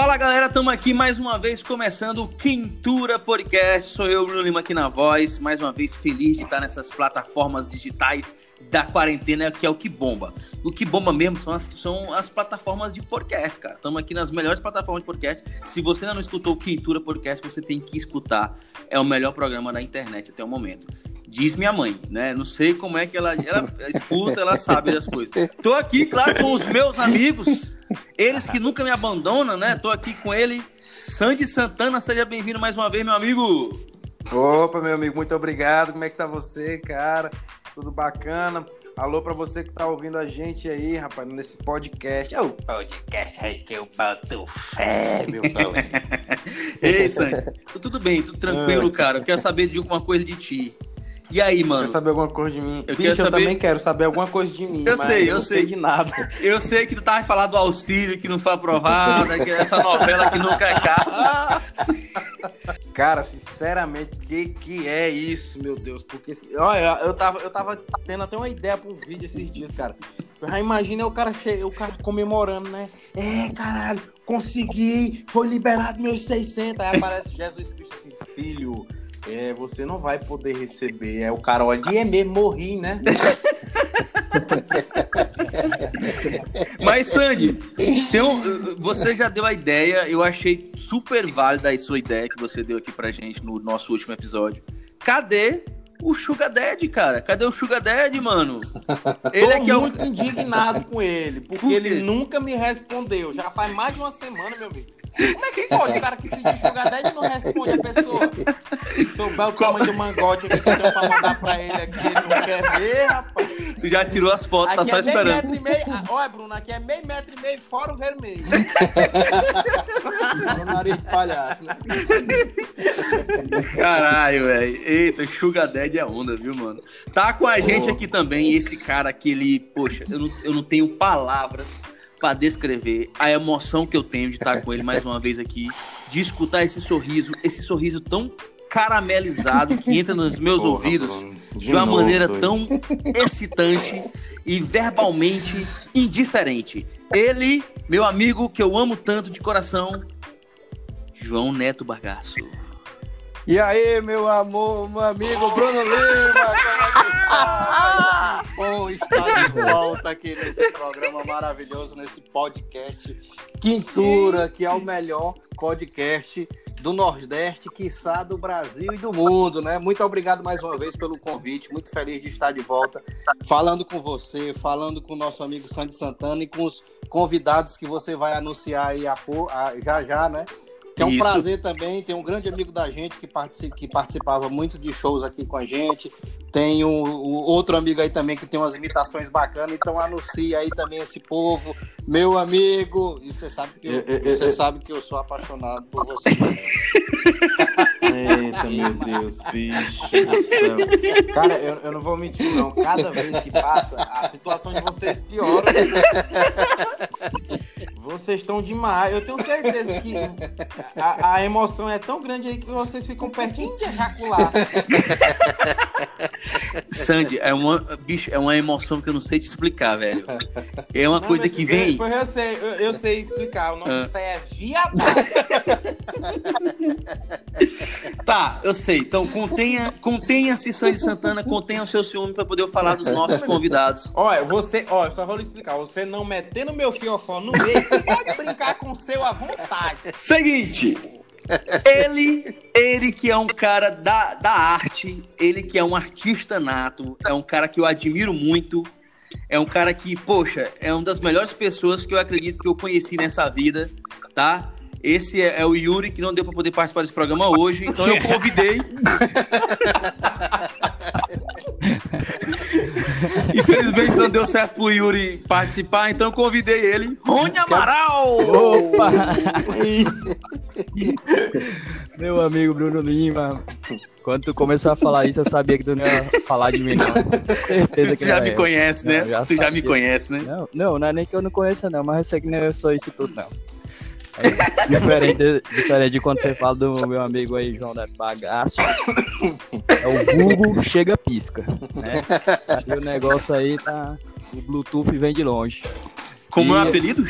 Fala galera, estamos aqui mais uma vez começando o Quintura Podcast. Sou eu, Bruno Lima, aqui na voz. Mais uma vez feliz de estar nessas plataformas digitais da quarentena, que é o que bomba. O que bomba mesmo são as, são as plataformas de podcast, cara. Estamos aqui nas melhores plataformas de podcast. Se você ainda não escutou o Quintura Podcast, você tem que escutar. É o melhor programa da internet até o momento. Diz minha mãe, né? Não sei como é que ela, ela escuta, ela sabe das coisas. Tô aqui, claro, com os meus amigos, eles que nunca me abandonam, né? Tô aqui com ele, Sandy Santana. Seja bem-vindo mais uma vez, meu amigo. Opa, meu amigo, muito obrigado. Como é que tá você, cara? Tudo bacana? Alô pra você que tá ouvindo a gente aí, rapaz, nesse podcast. É o podcast aí que eu boto fé, meu pão. Ei, Sandy, tudo bem, tudo tranquilo, cara. Eu quero saber de alguma coisa de ti. E aí, mano? Quer saber alguma coisa de mim? Eu, Bicho, saber... eu também quero saber alguma coisa de mim. Eu sei, eu, não sei. de nada. Eu sei que tu tava falando do auxílio que não foi aprovado, que essa novela que nunca acaba. Cara, sinceramente, que que é isso, meu Deus? Porque, olha, eu tava, eu tava tendo até uma ideia pro vídeo esses dias, cara. Já imagina o cara, che... o cara comemorando, né? É, caralho, consegui, foi liberado meus 600. Aí aparece Jesus Cristo assim, filho, é, você não vai poder receber. É o cara, olha, é mesmo, morri, né? Mas, Sandy, um, você já deu a ideia, eu achei super válida a sua ideia que você deu aqui pra gente no nosso último episódio. Cadê o Sugar Daddy, cara? Cadê o Sugar Daddy, mano? Ele é que é muito indignado com ele, porque Por ele nunca me respondeu. Já faz mais de uma semana, meu amigo. Como é que pode? O cara que se diz Sugar Daddy não responde a pessoa. Souber o tamanho do mangote que eu tenho pra mandar pra ele aqui, ele não quer ver, rapaz. Tu já tirou as fotos, tá aqui tá é só esperando. Metro e meio, ah, olha, Bruno, aqui é meio metro e meio fora o vermelho. o nariz de palhaço, né? Caralho, velho. Eita, Sugar Daddy é onda, viu, mano? Tá com a gente aqui também esse cara que ele, poxa, eu não, eu não tenho palavras para descrever a emoção que eu tenho de estar com ele mais uma vez aqui, de escutar esse sorriso, esse sorriso tão caramelizado que entra nos meus Porra, ouvidos de, de, uma novo, maneira doido. tão excitante e verbalmente indiferente. Ele, meu amigo que eu amo tanto de coração, João Neto Bagaço. E aí, meu amor, meu amigo Bruno Lima, como é que está? Bom estar de volta aqui nesse programa maravilhoso, nesse podcast Quintura, que é o melhor podcast do Nordeste, quiçá do Brasil e do mundo, né? Muito obrigado mais uma vez pelo convite, muito feliz de estar de volta, falando com você, falando com o nosso amigo Sandy Santana e com os convidados que você vai anunciar aí a, a, já já, né? Que é um Isso. prazer também. Tem um grande amigo da gente que, participa, que participava muito de shows aqui com a gente. Tem o, o, outro amigo aí também que tem umas imitações bacanas. Então anuncia aí também esse povo. Meu amigo. E você sabe que eu, você sabe que eu sou apaixonado por você. Eita, meu Deus, bicho do céu. Cara, eu, eu não vou mentir, não. Cada vez que passa, a situação de vocês piora. Vocês estão demais. Eu tenho certeza que a, a, emoção é tão grande aí que vocês ficam pertinho de ejacular. Sandy, é uma, bicho, é uma emoção que eu não sei te explicar, velho. É uma não, coisa que vem. Eu, eu sei, eu, eu, sei explicar. O nome ah. disso aí é viado. tá, eu sei. Então contenha, contenha-se, Sandy Santana, contenha o seu ciúme para poder falar dos nossos convidados. Olha, você, olha, só vou lhe explicar. Você não metendo meu fiofó no meio pode brincar com o seu à vontade. Seguinte. Ele, ele que é um cara da, da arte, ele que é um artista nato, é um cara que eu admiro muito, é um cara que, poxa, é uma das melhores pessoas que eu acredito que eu conheci nessa vida, tá? Esse é, é o Yuri, que não deu para poder participar desse programa hoje, então eu convidei. Infelizmente não deu certo pro Yuri participar, então eu convidei ele. Rony Amaral! Opa! Meu amigo Bruno Lima. Quando tu começou a falar isso, eu sabia que tu não ia falar de mim, não. Certeza que tu já me é. conhece, né? Não, já tu já me conhece, né? Não, não, não é nem que eu não conheça, não, mas eu sei que não eu sou isso tudo, não. É diferente, diferente de quando você fala do meu amigo aí, João Neto Bagaço. É o Google chega pisca. Né? Aí o negócio aí tá. O Bluetooth vem de longe. Como e... é o apelido?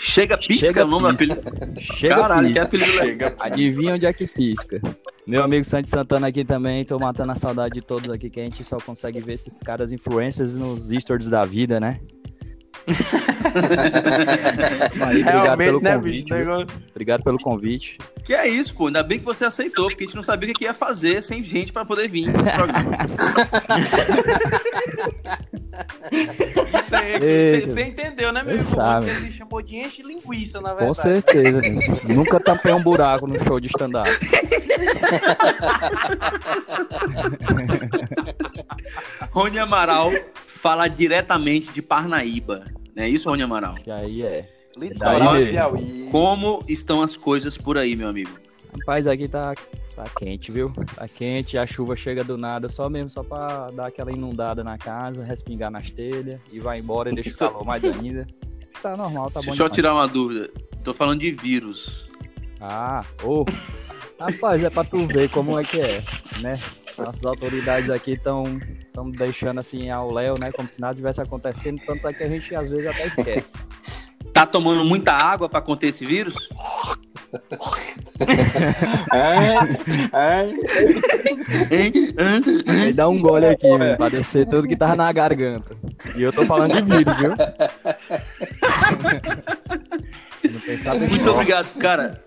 Chega Pisca Chega é o nome do Pisca. apelido. Chega Caralho, que pisca. apelido legal. Adivinha onde é que pisca? Meu amigo Santi Santana aqui também, tô matando a saudade de todos aqui, que a gente só consegue ver esses caras influencers nos stories da vida, né? Aí, obrigado pelo né, convite. bicho? viu? Negócio- Obrigado pelo convite. Que é isso, pô. Ainda bem que você aceitou, porque a gente não sabia o que ia fazer sem gente pra poder vir nesse programa. Aí, Eita. você entendeu, né, meu irmão? sabe. Ele chamou de enche linguiça, na Com verdade. certeza. gente. Nunca tampei um buraco no show de stand-up. Rony Amaral fala diretamente de Parnaíba. Não é isso, Rony Amaral? Que aí é. Litoral Daí- do Piauí. Como estão as coisas por aí, meu amigo? Rapaz, aqui tá, tá quente, viu? Tá quente, a chuva chega do nada, só mesmo, só pra dar aquela inundada na casa, respingar nas telhas e vai embora e deixa o calor mais ainda. Tá normal, tá bom Deixa eu tirar uma dúvida. Tô falando de vírus. Ah, ô. Rapaz, é pra tu ver como é que é, né? Nossas autoridades aqui estão estão deixando assim ao léu, né? Como se nada tivesse acontecendo, tanto é que a gente às vezes até esquece. Tá tomando muita água pra conter esse vírus? É, é. Hã? Aí dá um gole aqui, meu, pra descer tudo que tava na garganta. E eu tô falando de vírus, viu? Muito obrigado, cara.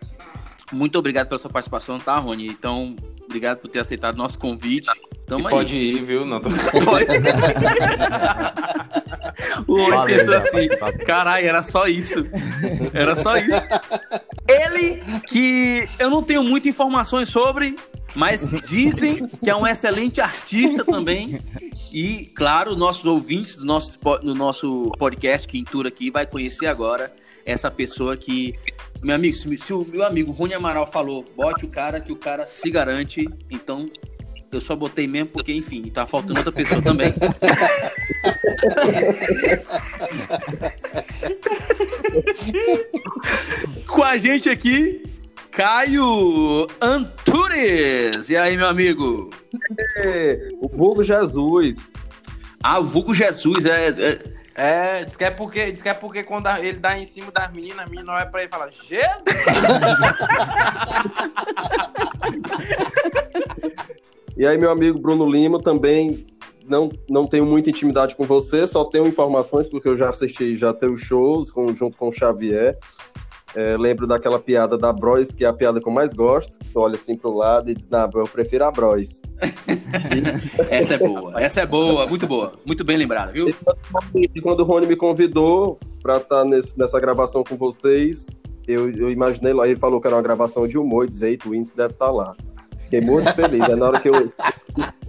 Muito obrigado pela sua participação, tá, Rony? Então, obrigado por ter aceitado nosso convite. Tamo aí. pode ir, viu? Não, tô... Pode. o Valeu, pensou assim: caralho, era só isso. Era só isso. Ele, que eu não tenho muitas informações sobre, mas dizem que é um excelente artista também. E, claro, nossos ouvintes do nosso, do nosso podcast, Quintura aqui, vai conhecer agora essa pessoa que. Meu amigo, se o meu amigo Rony Amaral falou, bote o cara que o cara se garante, então eu só botei mesmo porque, enfim, tá faltando outra pessoa também. Com a gente aqui, Caio Antunes. E aí, meu amigo? O vulgo Jesus. Ah, o Vulgo Jesus, é, é- É, diz que é porque, diz que é porque quando a- ele dá em cima das meninas, a menina olha pra ele e fala, Jesus! E aí, meu amigo Bruno Lima, também não, não tenho muita intimidade com você, só tenho informações porque eu já assisti já teus shows com- junto com o Xavier. É, lembro daquela piada da Bros, que é a piada que eu mais gosto. Tu olha assim pro lado e diz, não, eu prefiro a Bros. essa é boa, essa é boa, muito boa, muito bem lembrada, viu? E quando o Rony me convidou pra estar nessa gravação com vocês, eu, eu imaginei lá, ele falou que era uma gravação de humor, e dizer, "Eita, o índice deve estar lá. Fiquei muito feliz. Aí na hora que eu.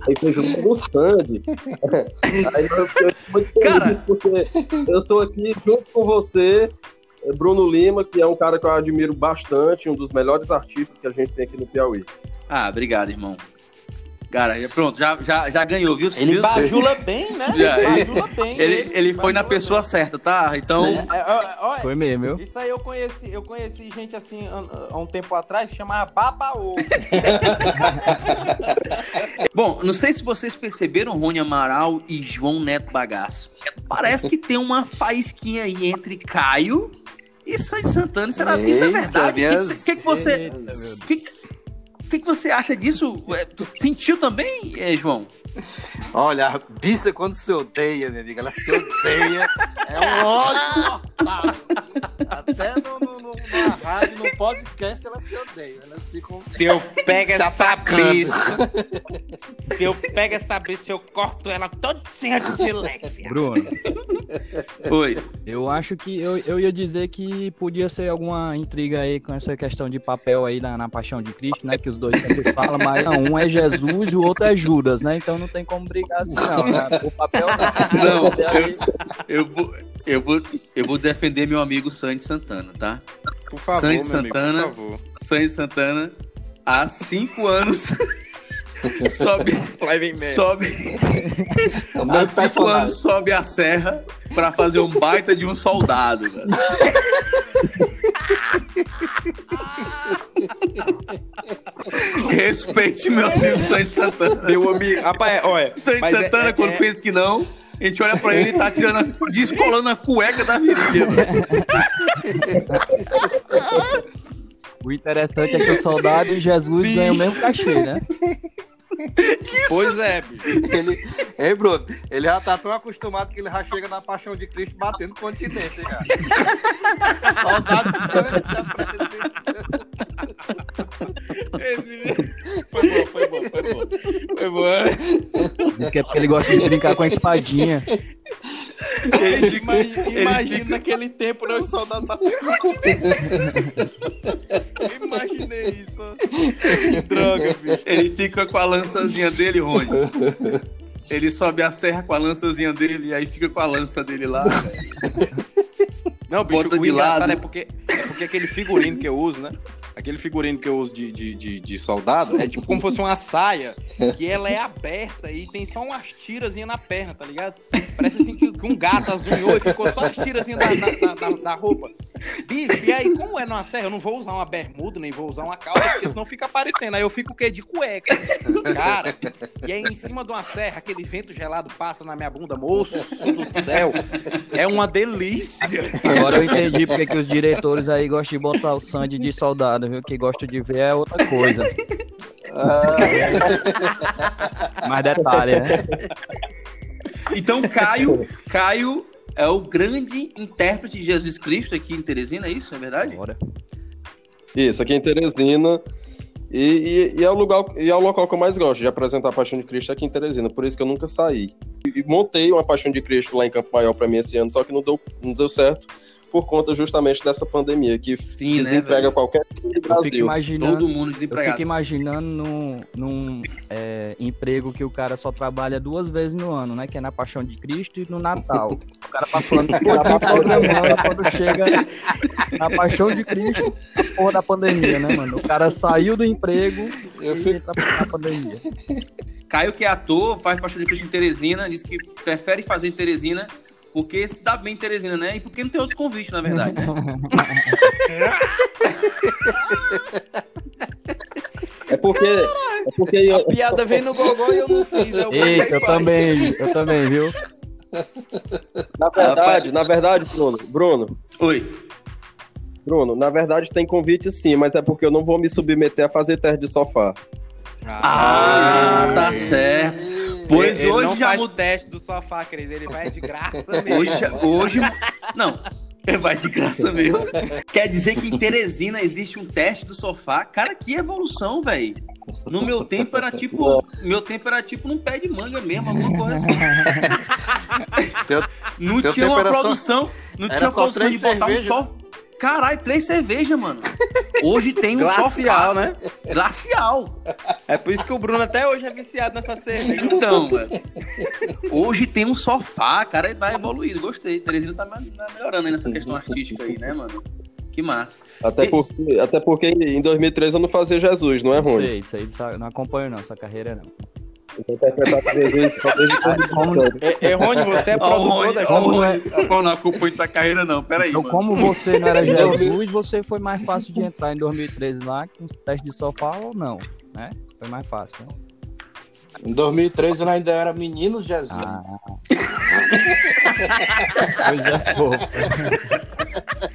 Aí foi junto com o Sandy. Aí eu fiquei muito feliz, Cara. porque eu tô aqui junto com você, Bruno Lima, que é um cara que eu admiro bastante, um dos melhores artistas que a gente tem aqui no Piauí. Ah, obrigado, irmão. Cara, pronto, já, já, já ganhou, viu? Ele Viu? bajula bem, né? Ele- bajula bem. Ele, ele foi na pessoa certa, tá? Então, bem. É, ó, ó, Foi mesmo, viu? Isso aí eu conheci, eu conheci gente assim há- um tempo atrás que chamava Babaô. Bom, não sei se vocês perceberam, Rony Amaral e João Neto Bagaço. Parece que tem uma faísquinha aí entre Caio e Sandy Santana. Será que isso é verdade? O que, que que que você. Eita, meu Deus. O que, que, que você acha disso? É, tu sentiu também, é, João? Olha, a bicha quando se odeia, minha amiga, ela se odeia. É um ódio mortal. Até no, no, no, na rádio, no podcast, ela se odeia. Elas ficam Teu pega se essa atacando. Teu pega essa bicha, eu corto ela todinha de silêncio. Bruno, Oi. eu acho que eu, eu ia dizer que podia ser alguma intriga aí com essa questão de papel aí na, na Paixão de Cristo, né? Que os dois sempre falam, mas não, um é Jesus e o outro é Judas, né? Então não tem como brigar assim, não. Né? O papel Não, E aí, Eu vou, eu, vou, eu vou defender meu amigo Sandy Santana, tá? Por favor, Sandy meu amigo, Santana. por favor. Sandy Santana, há cinco anos, sobe, sobe, o há cinco anos sobe a serra pra fazer um baita de um soldado, velho. Respeite meu amigo Sandy Santana. Meu amigo, rapaz, olha. Sandy é- Santana, é- quando é- pensa que não, a gente olha pra ele e tá tirando, a- descolando a cueca da virilha. O interessante é que o soldado e Jesus ganham o mesmo cachê, né? Pois é, bicho. Ele, hein, Bruno? Ele já tá tão acostumado que ele já chega na paixão de Cristo batendo continência já. Saudade sempre se apresenta. Foi bom, foi bom, foi bom. Foi bom. Diz que é porque ele gosta de brincar com a espadinha. Fica, imagina, imagina naquele tempo, né? Os soldados batendo imaginei isso. Que droga, bicho. Ele fica com a lançazinha dele, Rony. Ele sobe a serra com a lançazinha dele e aí fica com a lança dele lá. Não, bicho, Bota o de engraçado lado. é porque, é porque aquele figurino que eu uso, né? Aquele figurino que eu uso de, de, de, de soldado é tipo como se fosse uma saia que ela é aberta e tem só umas tirazinhas na perna, tá ligado? Parece assim que, um gato azunhou e ficou só as tirazinhas da, da, da, da roupa. Bicho, e aí, como é numa serra, eu não vou usar uma bermuda, nem vou usar uma calça, porque senão fica aparecendo. Aí eu fico o quê? De cueca. Cara, e aí em cima de uma serra, aquele vento gelado passa na minha bunda, moço do céu. É uma delícia. Agora eu entendi porque que os diretores aí gostam de botar o Sandy de soldado, viu? Que gosta de ver é outra coisa. Mais detalhe, né? Então, Caio, Caio é o grande intérprete de Jesus Cristo aqui em Teresina, é isso? É verdade? Bora. Isso, aqui em Teresina. E, e- e é o lugar, e é o local que eu mais gosto de apresentar a Paixão de Cristo aqui em Teresina, por isso que eu nunca saí. E, e montei uma Paixão de Cristo lá em Campo Maior para mim esse ano, só que não deu, não deu certo por conta justamente dessa pandemia, que Sim, né, desemprega velho? qualquer do Eu fico Brasil. imaginando, Todo mundo eu desempregado. fico imaginando num, num é, emprego que o cara só trabalha duas vezes no ano, né? Que é na Paixão de Cristo e no Natal. O cara passando dia programando quando chega na Paixão de Cristo, a porra da pandemia, né, mano? O cara saiu do emprego Eu e fico- entra na pandemia. Caio, que é ator, faz Paixão de Cristo em Teresina, diz que prefere fazer em Teresina porque se dá bem em Teresina, né? E porque não tem outros convites, na verdade. né? É porque, é porque eu- A piada veio no gogó e eu não fiz. Eu Eita, eu também, eu também, viu? na verdade, na verdade, Bruno, Bruno, Oi. Bruno, na verdade tem convite sim, mas é porque eu não vou me submeter a fazer teste de sofá. Ah, tá certo. Pois ele hoje não já faz mudou. teste do sofá, querido. Ele vai de graça mesmo. Hoje, hoje. Não, vai de graça mesmo. Quer dizer que em Teresina existe um teste do sofá? Cara, que evolução, velho. No meu tempo era tipo. Meu tempo era tipo num pé de manga mesmo, alguma coisa assim. Teu- Não teu tinha uma era só- produção. Não tinha produção de botar um cervejas. Caralho, três cervejas, mano. Hoje tem um Glacial, sofá. né? Glacial. É por isso que o Bruno até hoje é viciado nessa cerveja. Então, velho. Hoje tem um sofá, cara, tá evoluído. Gostei. Teresina tá tá melhorando aí nessa questão artística aí, né, mano? Que massa. Até E- porque, até porque em 2003 eu não fazia Jesus, não é ruim? sei, isso aí não acompanho não, essa carreira não. Eu interpretar Jesus só desde quando É, é, Rony, você é produtor da Jovem. Pô, não acompanho tua carreira, não. Pera aí, Então, mano. como você não era Jesus, você foi mais fácil de entrar em 2013 lá, com os testes de sofá ou não, né? Foi mais fácil, né? Em 2013 eu ainda era menino Jesus. Ah. Coisa fofa.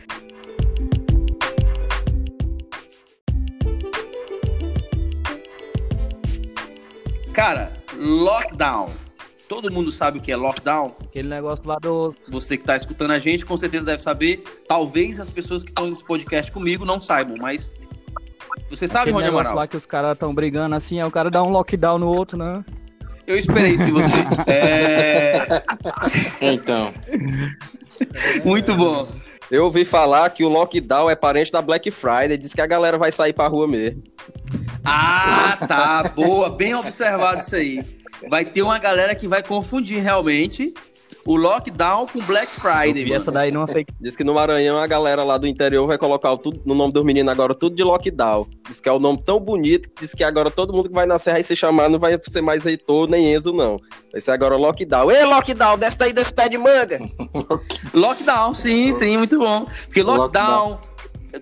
Cara, lockdown. Todo mundo sabe o que é lockdown. Aquele negócio lá do. Você que tá escutando a gente, com certeza deve saber. Talvez as pessoas que estão nesse podcast comigo não saibam, mas. Você sabe, aquele Rony negócio Amaral? lá que os caras estão brigando assim, aí o cara dá um lockdown no outro, né? Eu esperei isso de você. É. Então. Muito bom. Eu ouvi falar que o lockdown é parente da Black Friday, diz que a galera vai sair pra rua mesmo. Ah, tá. Boa. Bem observado isso aí. Vai ter uma galera que vai confundir realmente o lockdown com Black Eu Friday. vi mano. essa daí numa fake. Diz que no Maranhão a galera lá do interior vai colocar o tudo, no nome dos meninos agora tudo de lockdown. Diz que é um nome tão bonito que diz que agora todo mundo que vai na serra e se chamar não vai ser mais Heitor nem Enzo, não. Vai ser agora lockdown. Ei, lockdown, desce daí desse pé de manga! Lockdown, sim, sim, muito bom. Porque lockdown.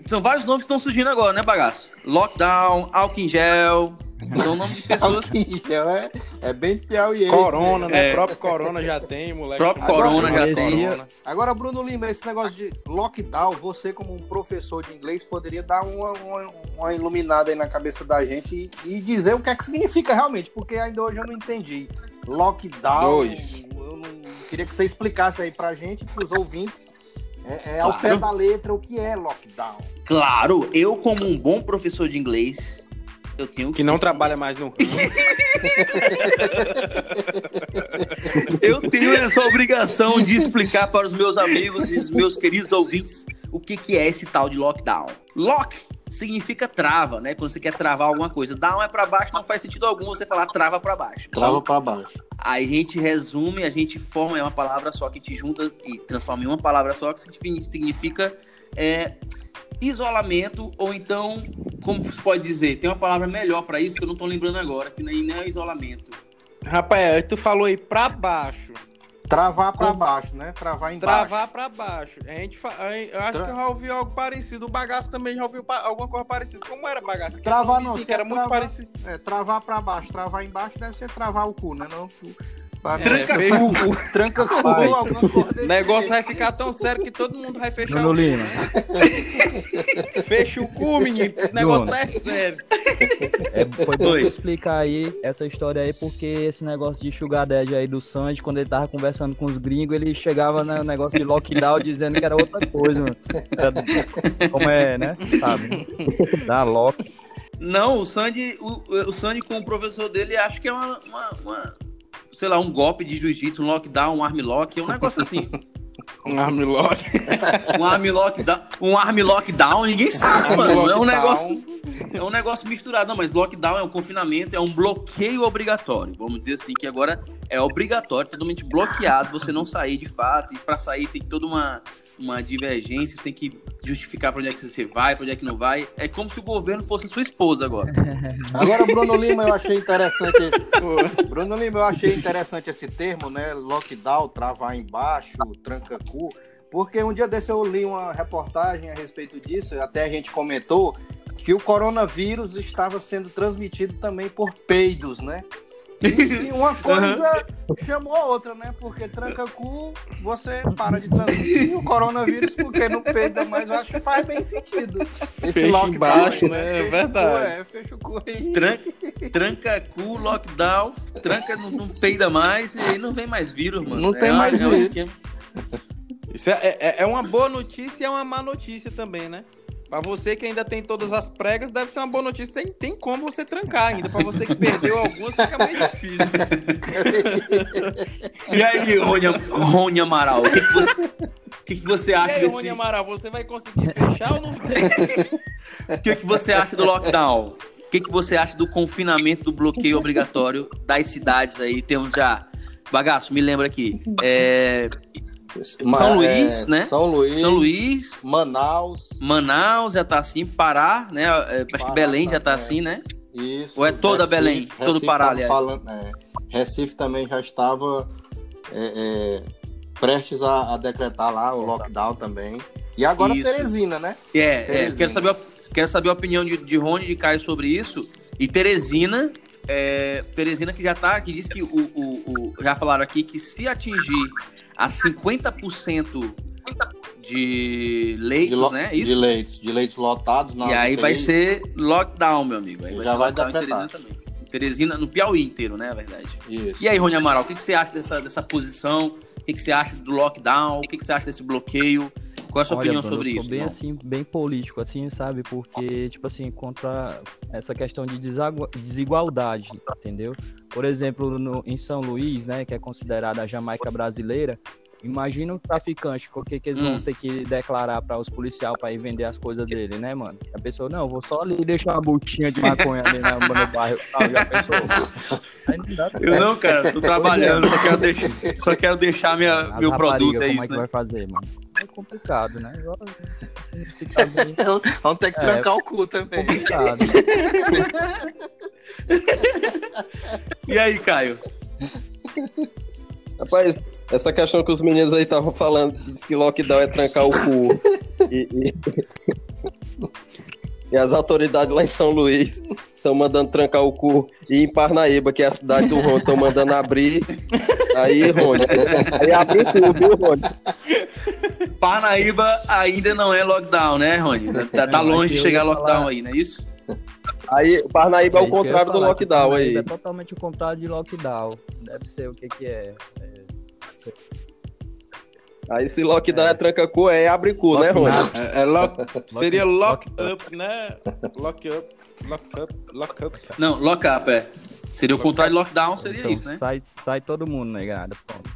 São vários nomes que estão surgindo agora, né, bagaço? Lockdown, álcool em gel. São nome de pessoas. Álcool em gel é, é bem piauiense. Corona, né? É. Próprio Corona já tem, moleque. Próprio Agora, Corona já tem. Corona. Agora, Bruno Lima, esse negócio de lockdown, você como um professor de inglês poderia dar uma, uma, uma iluminada aí na cabeça da gente e, e dizer o que é que significa realmente, porque ainda hoje eu não entendi. Lockdown, Dois. eu não queria que você explicasse aí pra gente, pros ouvintes, é, é ao Claro. pé da letra o que é lockdown. Claro, eu como um bom professor de inglês, eu tenho Que não esse- trabalha mais no. Eu tenho essa obrigação de explicar para os meus amigos e os meus queridos ouvintes o que, que é esse tal de lockdown. Lock significa trava, né? Quando você quer travar alguma coisa. Down é para baixo, não faz sentido algum você falar trava para baixo. Trava pra baixo. Aí a gente resume, a gente forma, é uma palavra só que gente junta e transforma em uma palavra só que signifi- significa é, isolamento, ou então, como se pode dizer, tem uma palavra melhor para isso que eu não tô lembrando agora, que nem, é isolamento. Rapaz, tu falou aí pra baixo. Travar pra baixo, né? Travar embaixo. Travar pra baixo. A gente fa... Eu acho Tra- que eu já ouvi algo parecido. O bagaço também já ouviu pa- alguma coisa parecida. Como era bagaço? Travar ouvi não, sim, se que era é muito travar- parecido. É, travar pra baixo, travar embaixo deve ser travar o cu, né? Não, Pra- Tranca É, cu, tranca cu, alguma coisa O negócio jeito. vai ficar tão sério que todo mundo vai fechar Bruno o Lima. Fecha o cu, menino. O negócio Bruno. tá sério. É, foi bom explicar aí essa história aí, porque esse negócio de Sugar Daddy aí do Sanji, quando ele tava conversando com os gringos, ele chegava no negócio de lockdown dizendo que era outra coisa, mano. Era- Como é, né? Sabe? Da lock. Não, o Sandy, o, o Sandy com o professor dele, acho que é uma, uma- uma- sei lá, um golpe de jiu-jitsu, um lockdown, um armlock, é um negócio assim. Um armlock. Um armlock, um arm lockdown, ninguém sabe, Arm mano. É um lockdown. negócio, é um negócio misturado. Não, mas lockdown é um confinamento, é um bloqueio obrigatório. Vamos dizer assim, que agora é obrigatório, totalmente bloqueado, você não sair de fato. E pra sair tem toda uma, uma divergência, tem que justificar pra onde é que você vai, pra onde é que não vai. É como se o governo fosse sua esposa agora. Agora, Bruno Lima, eu achei interessante esse... Bruno Lima, eu achei interessante esse termo, né? Lockdown, travar embaixo, tranca-cu. Porque um dia desse eu li uma reportagem a respeito disso, até a gente comentou que o coronavírus estava sendo transmitido também por peidos, né? E uma coisa chamou a outra, né? Porque tranca-cu, você para de transmitir o coronavírus porque não peida mais. Eu acho que faz bem sentido. Esse Fecha lockdown embaixo, aí, né? É o cu, verdade. É, fecha o cu aí. Tranca, tranca cu, lockdown, tranca, não, não peida mais, e aí não vem mais vírus, mano. Não tem É, mais é um vírus. esquema. Isso é, é, é uma boa notícia e é uma má notícia também, né? Pra você que ainda tem todas as pregas, deve ser uma boa notícia. Tem, tem como você trancar ainda. Pra você que perdeu algumas, fica meio difícil. E aí, Rony, Rony Amaral, o que, que você, o que, que você E acha aí, desse... Rony Amaral, você vai conseguir fechar ou não? O que, que você acha do lockdown? O que, que você acha do confinamento, do bloqueio obrigatório das cidades aí? Temos já. Bagaço, me lembra aqui. É, São Luís, né? São Luís, São Luís, Manaus, Manaus já tá assim, Pará, né? É, acho que Pará Belém já tá também. assim, né? isso. Ou é toda Belém? Todo Recife Pará, tava aliás. falando, é, Recife também já estava é, é, prestes a, a decretar lá o lockdown também. E agora Isso. Teresina, né? É, é, Teresina. quero, saber, a- quero saber a opinião de, de Rony e de Caio sobre isso. E Teresina, é, Teresina que já tá, que diz que o, o- o- já falaram aqui que se atingir a 50% de leitos, De, né? de Isso. leitos, de leitos lotados. E aí vai ser lockdown, meu amigo. Aí Já vai lockdown em decretar. Teresina também. Em Teresina, no Piauí inteiro, né? Na verdade. Isso. E aí, Rony Amaral, o que, que você acha dessa, dessa posição? O que, que você acha do lockdown? O que, que você acha desse bloqueio? Qual é a sua Olha, opinião Bruno, sobre eu sou isso? bem irmão? assim, bem político, assim, sabe? Porque, tipo assim, contra essa questão de desigualdade, entendeu? Por exemplo, no- em São Luís, né, que é considerada a Jamaica brasileira, imagina o traficante, o que, que eles vão Hum. ter que declarar para os policiais para ir vender as coisas dele, né, mano? A pessoa, não, vou só ali deixar uma multinha de maconha ali na, no bairro. Ah, já pensou? Aí não dá Eu não, cara, tô trabalhando, só quero deixar, só quero deixar minha, As meu produto, é como isso, é que né? vai fazer, mano? É complicado, né? Agora, bem Vamos ter que É. trancar o cu também. complicado. E aí, Caio? Rapaz, essa questão que os meninos aí estavam falando, diz que lockdown é trancar o cu. e, e- e as autoridades lá em São Luís estão mandando trancar o cu. E em Parnaíba, que é a cidade do Rony, estão mandando abrir. Aí, Rony. Aí abre o cu, viu, Rony? Parnaíba ainda não é lockdown, né, Rony? Tá, tá Não, longe de chegar lockdown falar- aí, não é isso? Aí, Parnaíba é, o eu ia contrário do falar, que lockdown aí. É totalmente o contrário de lockdown. Deve ser o que que é. é Aí se lockdown é, tranca cu, é abre cu, né, Rony? É, é lock- seria lock, lock up, né? Lock up, lock up, lock up. Não, lock up, é. Seria o contrário de lockdown, seria então, isso, né? sai, sai todo mundo, negada. Pronto.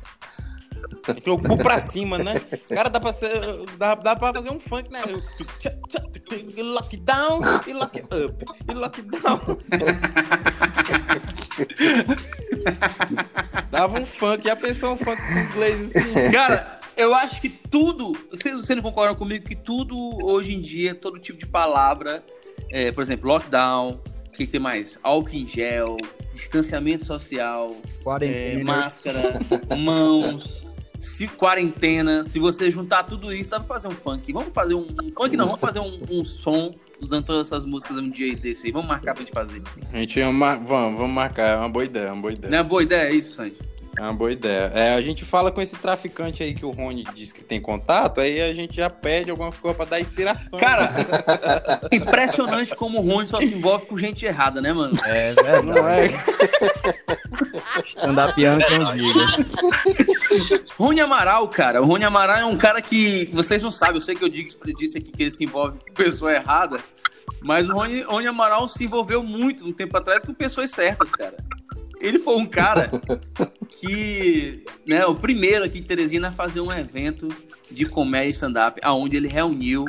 Então, o cu pra cima, né? Cara, dá pra, ser, dá, dá pra fazer um funk, né? Lockdown e lock up. E lockdown. Dava um funk, já pensou um funk com inglês assim? Cara, eu acho que tudo. Vocês, vocês não concordam comigo que tudo hoje em dia, todo tipo de palavra, é, por exemplo, lockdown, o que tem mais? Álcool em gel, distanciamento social, é, Quarentena. máscara, mãos, se, quarentena. Se você juntar tudo isso, dá pra fazer um funk. Vamos fazer um, um funk, não, vamos fazer um, um som usando todas essas músicas um dia desse aí. Vamos marcar pra gente fazer. A gente ia mar... vamos, vamos marcar, é uma boa ideia, é uma boa ideia. Não é boa ideia, é isso, Sandy? É uma boa ideia. É, a gente fala com esse traficante aí que o Rony disse que tem contato, aí a gente já pede alguma coisa pra dar inspiração. Cara, impressionante como o Rony só se envolve com gente errada, né, mano? É não verdade. é? Stand-up não diga. Rony Amaral, cara. O Rony Amaral é um cara que vocês não sabem. Eu sei que eu digo, disse aqui que ele se envolve com pessoa errada. Mas o Rony, Rony Amaral se envolveu muito um tempo atrás com pessoas certas, cara. Ele foi um cara que, né, o primeiro aqui em Teresina a fazer um evento de comédia stand-up, aonde ele reuniu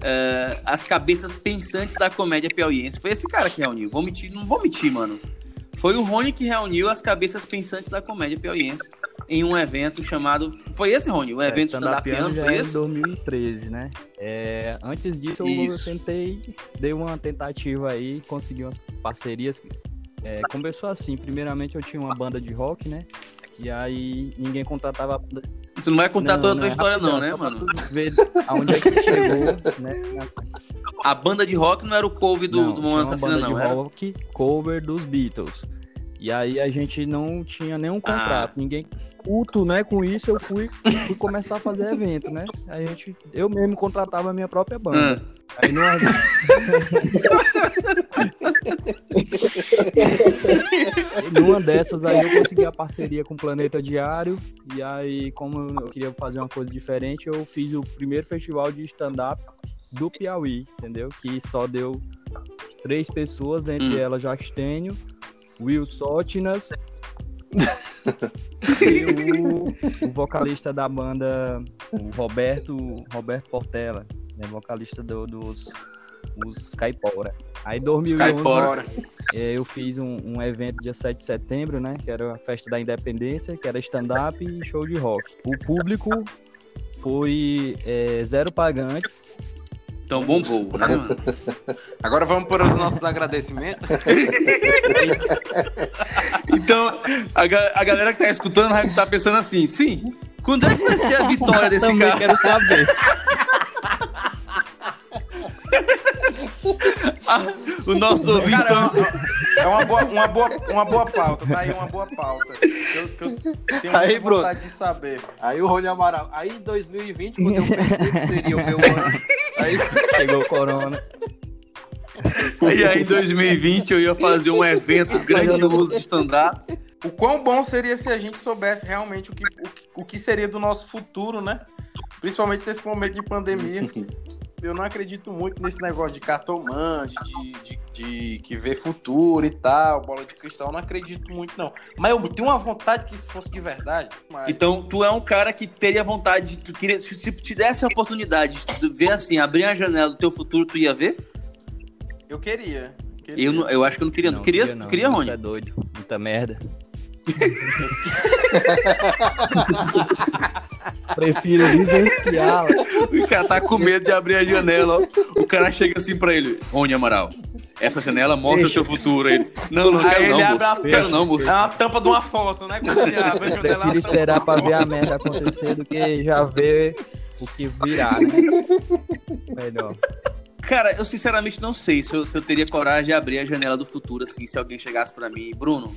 eh, as cabeças pensantes da comédia piauiense. Foi esse cara que reuniu. Vou mentir, não vou mentir, mano. Foi o Rony que reuniu as cabeças pensantes da comédia piauiense em um evento chamado. Foi esse, Rony? O evento stand-up stand foi é em esse? 2013, né? É, antes disso, eu Isso. tentei, dei uma tentativa aí, consegui umas parcerias. É, começou assim, primeiramente eu tinha uma banda de rock, né? E aí ninguém contratava a banda. Tu não vai contar toda a tua é história, não, né, mano? Ver aonde é que chegou, né? A banda de rock não era o cover do, Não, do Mamãe Assassina, banda não. de Era? rock cover dos Beatles. E aí a gente não tinha nenhum contrato, Ah. ninguém culto, né? Com isso eu fui, fui começar a fazer evento, né? A gente, eu mesmo contratava a minha própria banda. Ah. Aí numa... E numa dessas aí eu consegui a parceria com o Planeta Diário. E aí, como eu queria fazer uma coisa diferente, eu fiz o primeiro festival de stand-up do Piauí, entendeu? Que só deu três pessoas, dentre Hum. elas Jackstênio, Will Sotinas e o, o vocalista da banda, o Roberto, Roberto Portela, né, vocalista do- dos os Caipora. Aí em 2011 Caipora. é, eu fiz um, um evento dia 7 de setembro, né? Que era a festa da independência, que era stand-up e show de rock. O público foi é, zero pagantes. Então bombou, né, mano? Agora vamos para os nossos agradecimentos. Então, a, ga- a galera que tá escutando vai estar pensando assim, sim, quando é que vai ser a vitória desse cara? quero saber. O nosso ouvinte Cara, é uma, tá... é uma boa, uma, boa, uma boa pauta, tá aí uma boa pauta. Que eu, que eu tenho Aí, Bruno. vontade de saber. Aí o Rony Amaral. Aí em 2020, quando eu pensei que seria o meu ano. Aí Chegou o corona. E aí em 2020 eu ia fazer um evento grandioso de stand-up. O quão bom seria se a gente soubesse realmente o que, o, que- o que seria do nosso futuro, né? Principalmente nesse momento de pandemia. Eu não acredito muito nesse negócio de cartomante, de, de, de que vê futuro e tal, bola de cristal. Eu não acredito muito, não. Mas eu tenho uma vontade que isso fosse de verdade. Mas... Então, tu é um cara que teria vontade de. Tu queria, se, se te desse a oportunidade de ver assim, abrir a janela do teu futuro, tu ia ver? eu queria. queria. Eu, não- eu acho que eu não queria. tu queria, tu não, queria muito Rony? É doido. Muita merda. Prefiro vivenciá-la. O cara tá com medo de abrir a janela, ó. O cara chega assim pra ele, Rony Amaral. Essa janela mostra o seu futuro. Ele, não, não quero ele não, abre moço. a Quero não, moço. É uma tampa de uma fossa, né? Abre Prefiro esperar pra ver a merda acontecer do que já ver o que virá, né? Melhor. Cara, eu sinceramente não sei se eu, se eu teria coragem de abrir a janela do futuro, assim, se alguém chegasse pra mim, Bruno,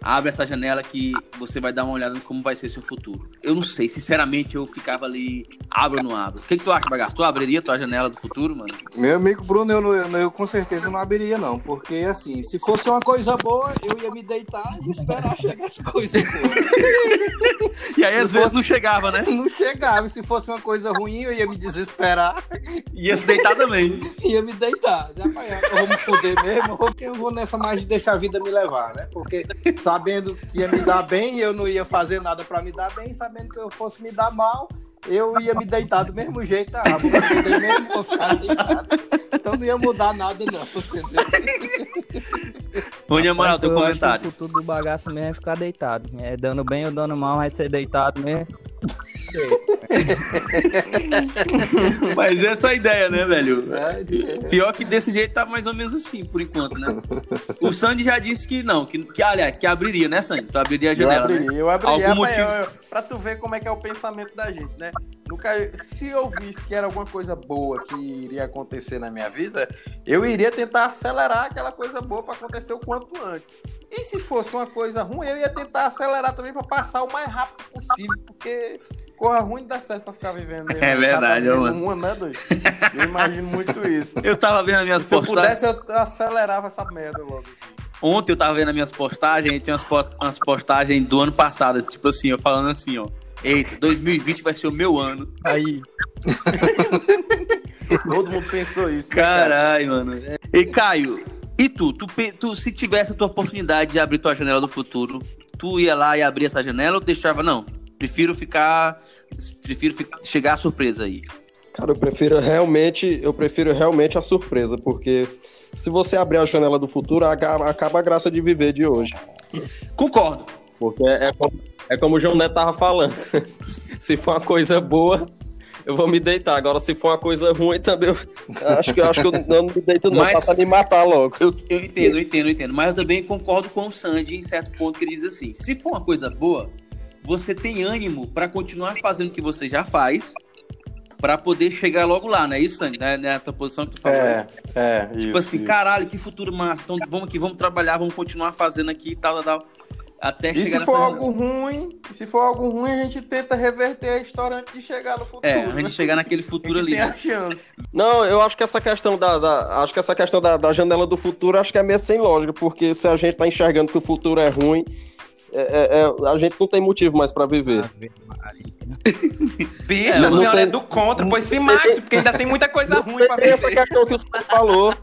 abre essa janela que você vai dar uma olhada em como vai ser seu futuro. Eu não sei, sinceramente, eu ficava ali, abro ou não abro. O que, que tu acha, Bagaço? Tu abriria tua janela do futuro, mano? Meu amigo Bruno, eu, eu, eu com certeza não abriria, não. Porque, assim, se fosse uma coisa boa, eu ia me deitar e esperar chegar as coisas boas. E aí, Se às vezes, fosse- não chegava, né? Não chegava. E se fosse uma coisa ruim, eu ia me desesperar. Ia se deitar também. ia me deitar. Já eu vou me fuder mesmo, porque eu vou nessa mais de deixar a vida me levar, né? Porque sabendo que ia me dar bem, eu não ia fazer nada pra me dar bem, sabendo que eu fosse me dar mal, eu ia me deitar do mesmo jeito, vou me fuder mesmo, vou ficar deitado. Então não ia mudar nada, não? Rony Amaral, teu Eu acho que comentário. O futuro do bagaço mesmo é ficar deitado. É dando bem ou dando mal, vai ser deitado mesmo. Mas essa é a ideia, né, velho? É, Pior que desse jeito tá mais ou menos assim, por enquanto, né? O Sandy já disse que não, que, que aliás, que abriria, né, Sandy? Tu abriria a Eu janela, né? abriria, eu abriria. Algum motivo- eu- Pra tu ver como é que é o pensamento da gente, né? Nunca, se eu visse que era alguma coisa boa que iria acontecer na minha vida, eu iria tentar acelerar aquela coisa boa pra acontecer o quanto antes. E se fosse uma coisa ruim, eu ia tentar acelerar também pra passar o mais rápido possível, porque corra ruim dá certo pra ficar vivendo mesmo. É verdade, Tá ó, vivendo uma, né? Eu imagino muito isso. Eu tava vendo as minhas Se eu postagens. pudesse, eu acelerava essa merda logo. Ontem eu tava vendo as minhas postagens e tinha umas postagens do ano passado, tipo assim, eu falando assim, ó. Eita, 2020 vai ser o meu ano. Aí, Todo mundo pensou isso. né, cara? Caralho, mano. E Caio, e tu? Tu, tu? Se tivesse a tua oportunidade de abrir tua janela do futuro, tu ia lá e abrir essa janela ou deixava? Não, prefiro ficar. Prefiro fi- chegar à surpresa aí. Cara, eu prefiro realmente, eu prefiro realmente a surpresa, porque se você abrir a janela do futuro, acaba, a graça de viver de hoje. Concordo. Porque é é como o João Neto tava falando. se for uma coisa boa, eu vou me deitar. Agora, se for uma coisa ruim, também eu acho que, eu acho que eu não me deito, não. Mas-. Pra me matar logo. Eu, eu entendo, eu entendo, eu entendo. Mas eu também concordo com o Sandy em certo ponto que ele diz assim: se for uma coisa boa, você tem ânimo pra continuar fazendo o que você já faz, pra poder chegar logo lá, não é isso, Sandy? Né? Não é a tua posição que tu falou? É, é, Tipo assim, caralho, que futuro massa. Então vamos aqui, vamos trabalhar, vamos continuar fazendo aqui e tal, tal, tal. Até E se for algo ruim, se for algo ruim, a gente tenta reverter a história antes de chegar no futuro. É, a né? gente chegar naquele A futuro gente ali. tem né? a chance. Não, eu acho que essa questão da, da- acho que essa questão da, da janela do futuro acho que é meio sem lógica, porque se a gente tá enxergando que o futuro é ruim, é- é- é- a gente não tem motivo mais pra viver. Bicho, Não, a não senhora tem- é do contra, pois se mate, porque ainda tem muita coisa Não ruim pra tem essa viver. questão que o Sandy falou.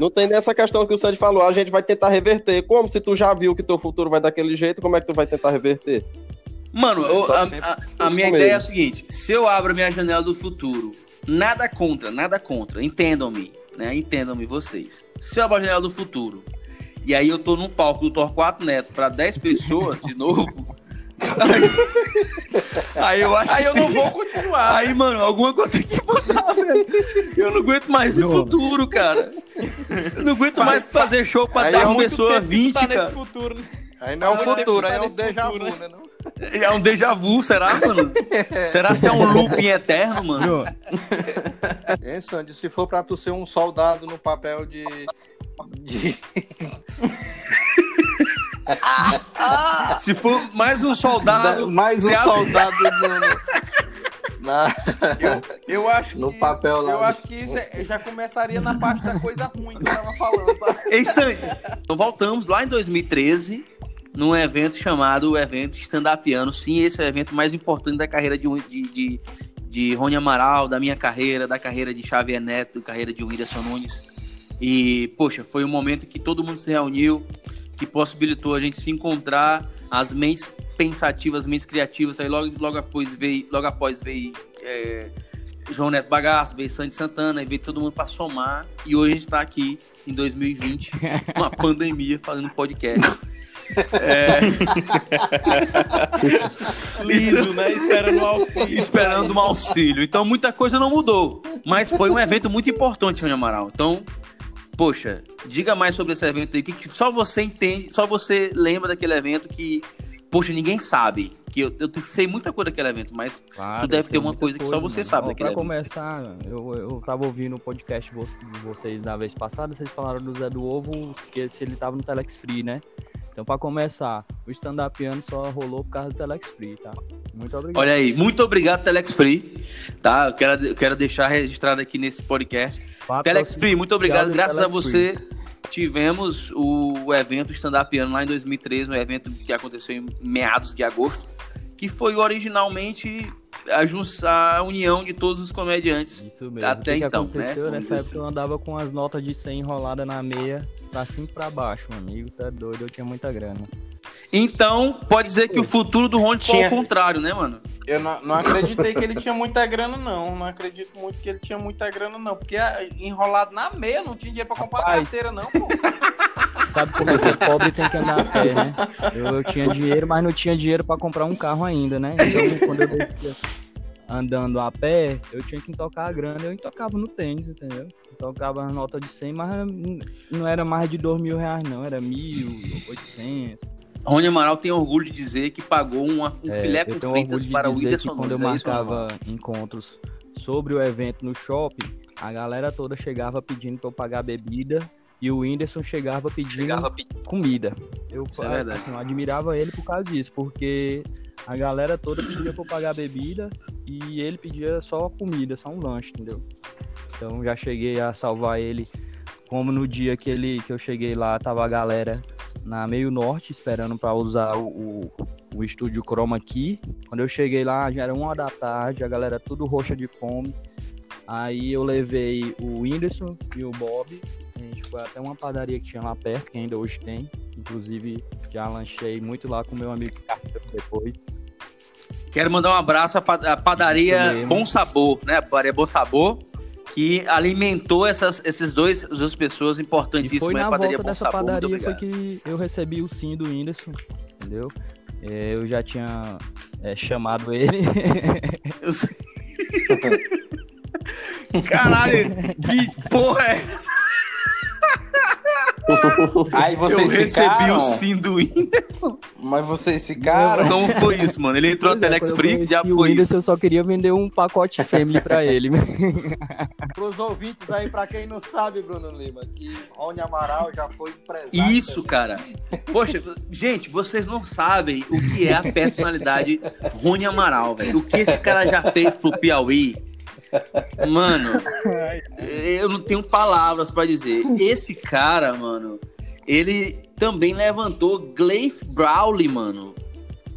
Não tem nessa questão que o Sandy falou. A gente vai tentar reverter. Como se tu já viu que teu futuro vai daquele jeito, como é que tu vai tentar reverter? Mano, eu- a, a- a minha ideia é a seguinte: se eu abro a minha janela do futuro, nada contra, nada contra, entendam-me, né? Entendam-me vocês. Se eu abro a janela do futuro e aí eu tô num palco do Torquato Neto pra 10 pessoas de novo. Aí, aí eu acho Aí eu não vou continuar. Aí, mano, alguma coisa tem que botar, velho. Eu não aguento mais esse Não. futuro, cara. Eu não aguento mais fazer show pra Aí 10 é pessoas, tempo que tu 20, tá nesse cara. futuro, né? Aí não é um futuro, que aí é tá um déjà vu, futuro, né? Não? É um déjà vu, será, mano? Será que é um looping eterno, mano? Hein, Sandy, se for pra tu ser um soldado no papel de. De... Se for mais um soldado. mais um soldado no, na... Eu acho que No isso- papel lá Eu acho que isso é- já começaria na parte da coisa ruim que eu tava falando, sabe? Ei, Sandy. Então voltamos lá em 2013, num evento chamado Evento Stand-Upiano. Sim, esse é o evento mais importante da carreira de, de, de, de Rony Amaral, da minha carreira, da carreira de Xavier Neto, carreira de Whindersson Nunes. E, poxa, foi um momento que todo mundo se reuniu, que possibilitou a gente se encontrar, as mentes pensativas, mentes criativas. Aí logo, logo após veio, logo após veio é, João Neto Bagaço, veio Sandy Santana, e veio todo mundo para somar. E hoje a gente está aqui em 2020, uma pandemia, fazendo podcast. É, Liso, né? Esperando o auxílio. esperando um auxílio. Então muita coisa não mudou. Mas foi um evento muito importante, Rony Amaral. Então, poxa, diga mais sobre esse evento aí. Que que só você entende, só você lembra daquele evento que poxa, ninguém sabe. Que eu, eu sei muita coisa daquele evento, mas Claro, tu deve ter uma muita coisa que só você mano. sabe Ó, daquele Pra evento. começar, eu, eu tava ouvindo o podcast vo- de vocês da vez passada, vocês falaram do Zé do Ovo, que se ele tava no Telex Free, né? Então, pra começar, o stand-up só rolou por causa do Telex Free, tá? Muito obrigado. Olha aí, muito obrigado, Telex Free. Tá? Eu quero, eu quero deixar registrado aqui nesse podcast. Patrocínio Telex Free, muito obrigado. Graças a você, tivemos o evento Stand Up Ano lá em 2013, um evento que aconteceu em meados de agosto, que foi originalmente a, a união de todos os comediantes. Isso mesmo. Até o que que então, aconteceu? né? Nessa época eu andava com as notas de 100 enroladas na meia, pra cima e pra baixo, meu amigo. Tá doido, eu tinha muita grana. Então, pode dizer que o futuro do Rony foi ao Tinha- contrário, né, mano? Eu não, não acreditei que ele tinha muita grana, não. Não acredito muito que ele tinha muita grana, não. Porque ah, enrolado na meia, não tinha dinheiro pra comprar Rapaz. carteira, não, pô. Sabe como é que pobre tem que andar a pé, né? Eu, eu tinha dinheiro, mas não tinha dinheiro pra comprar um carro ainda, né? Então, quando eu descia andando a pé, eu tinha que tocar a grana. Eu tocava no tênis, entendeu? Eu tocava as notas de 100, mas não era mais de 2 mil reais, não. Era 1.800. Rony Amaral tem orgulho de dizer que pagou uma- um É, filé com fritas para o Whindersson quando eu. É isso, marcava encontros sobre o evento no shopping, a galera toda chegava pedindo pra eu pagar bebida e o Whindersson chegava pedindo comida. Eu, é assim, eu admirava ele por causa disso, porque a galera toda pedia pra eu pagar bebida e ele pedia só comida, só um lanche, entendeu? Então já cheguei a salvar ele, como no dia que, ele, que eu cheguei lá, tava a galera na Meio Norte esperando pra usar o, o, o estúdio Chroma Key. Quando eu cheguei lá, já era uma hora da tarde, a galera tudo roxa de fome. Aí eu levei o Whindersson e o Bob. Foi até uma padaria que tinha lá perto, que ainda hoje tem. Inclusive, já lanchei muito lá com meu amigo Cartão depois. Quero mandar um abraço à pa- à padaria. Bom Sabor, né? A padaria Bom Sabor, que alimentou essas, esses dois, as duas pessoas E importantíssimas. foi né? na padaria volta Bom dessa Sabor, padaria foi que eu recebi o sim do Whindersson, entendeu? É, eu já tinha é, chamado ele. Eu sei. Caralho, que porra é essa? Aí vocês eu recebi ficaram... o sim do Whindersson. Mas vocês ficaram... Não foi isso, mano. Ele entrou no Pois é, Telex quando eu Free, já conheci o foi isso. Whindersson, eu só queria vender um pacote family pra ele. Pros ouvintes aí, pra quem não sabe, Bruno Lima, que Rony Amaral já foi empresário. Isso, cara. Poxa, gente, vocês não sabem o que é a personalidade Rony Amaral, velho. O que esse cara já fez pro Piauí. Mano, eu não tenho palavras pra dizer. Esse cara, mano, ele também levantou Gleif Brawley, mano.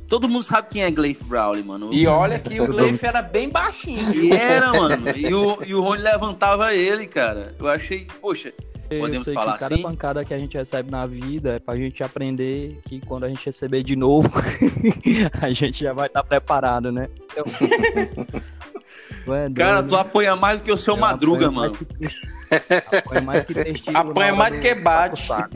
Todo mundo sabe quem é Gleif Brawley, mano. E olha que o Gleif era bem baixinho? E era, mano. E o, e o Rony levantava ele, cara. Eu achei, poxa, podemos eu sei falar que cada assim? pancada que a gente recebe na vida é pra gente aprender que quando a gente receber de novo, a gente já vai estar preparado, né? Então... Cara, tu apanha mais do que o seu eu Madruga, mano. que- Apanha mais que testículo Apanha mais do que do bate. saco.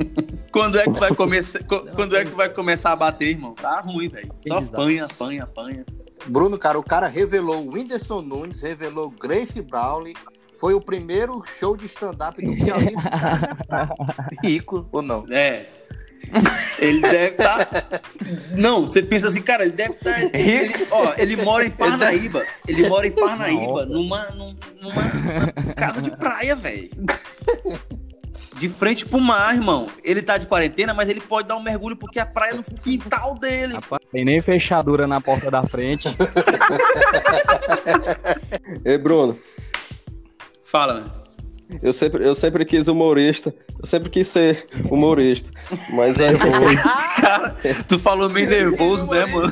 Quando é que tu vai começar? co- Quando é que tu vai começar a bater, irmão? Tá ruim, velho. Só apanha, apanha, apanha. Bruno, cara, o cara revelou o Whindersson Nunes, revelou Grace Brownlee. Foi o primeiro show de stand-up do Piauí. Rico ou não? É. Ele deve estar. Não, você pensa assim, cara, ele deve estar. Ele, ó, ele mora em Parnaíba. Ele mora em Parnaíba, numa, num- numa casa de praia, velho. De frente pro mar, irmão. Ele tá de quarentena, mas ele pode dar um mergulho porque a praia é no quintal dele. Rapaz, tem nem fechadura na porta da frente. Ei, Bruno, Fala, né? Eu sempre, eu sempre quis humorista. Eu sempre quis ser humorista. Mas aí foi. Cara, tu falou meio nervoso, né, mano?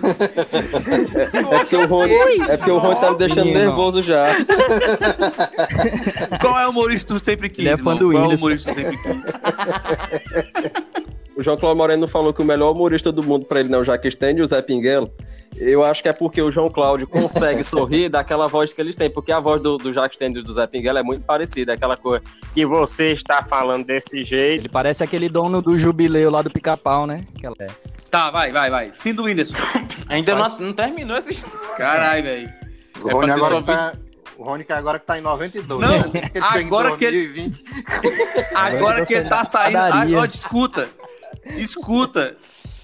É porque o Rony, é porque o Rony tá me deixando Menino. nervoso já. Qual é o humorista que tu sempre quis, Ele é fã do Qual é o humorista que tu sempre quis? João Cláudio Moreno falou que o melhor humorista do mundo pra ele não é o Jaque Stende e o Zé Pinguelo. Eu acho que é porque o João Cláudio consegue sorrir daquela voz que eles têm, porque a voz do, do Jaque Stende e do Zé Pinguelo é muito parecida, é aquela coisa que você está falando desse jeito. Ele parece aquele dono do jubileu lá do pica-pau, né? Aquela... É. Tá, vai, vai, vai. Sim do Whindersson. Ainda não, não terminou essa Caralho, velho. O É Rony ser agora só que tá. O Rony que agora que tá em 92. Não, né? Agora que ele- 2020. Agora que ele tá saindo. Ó, escuta. Escuta.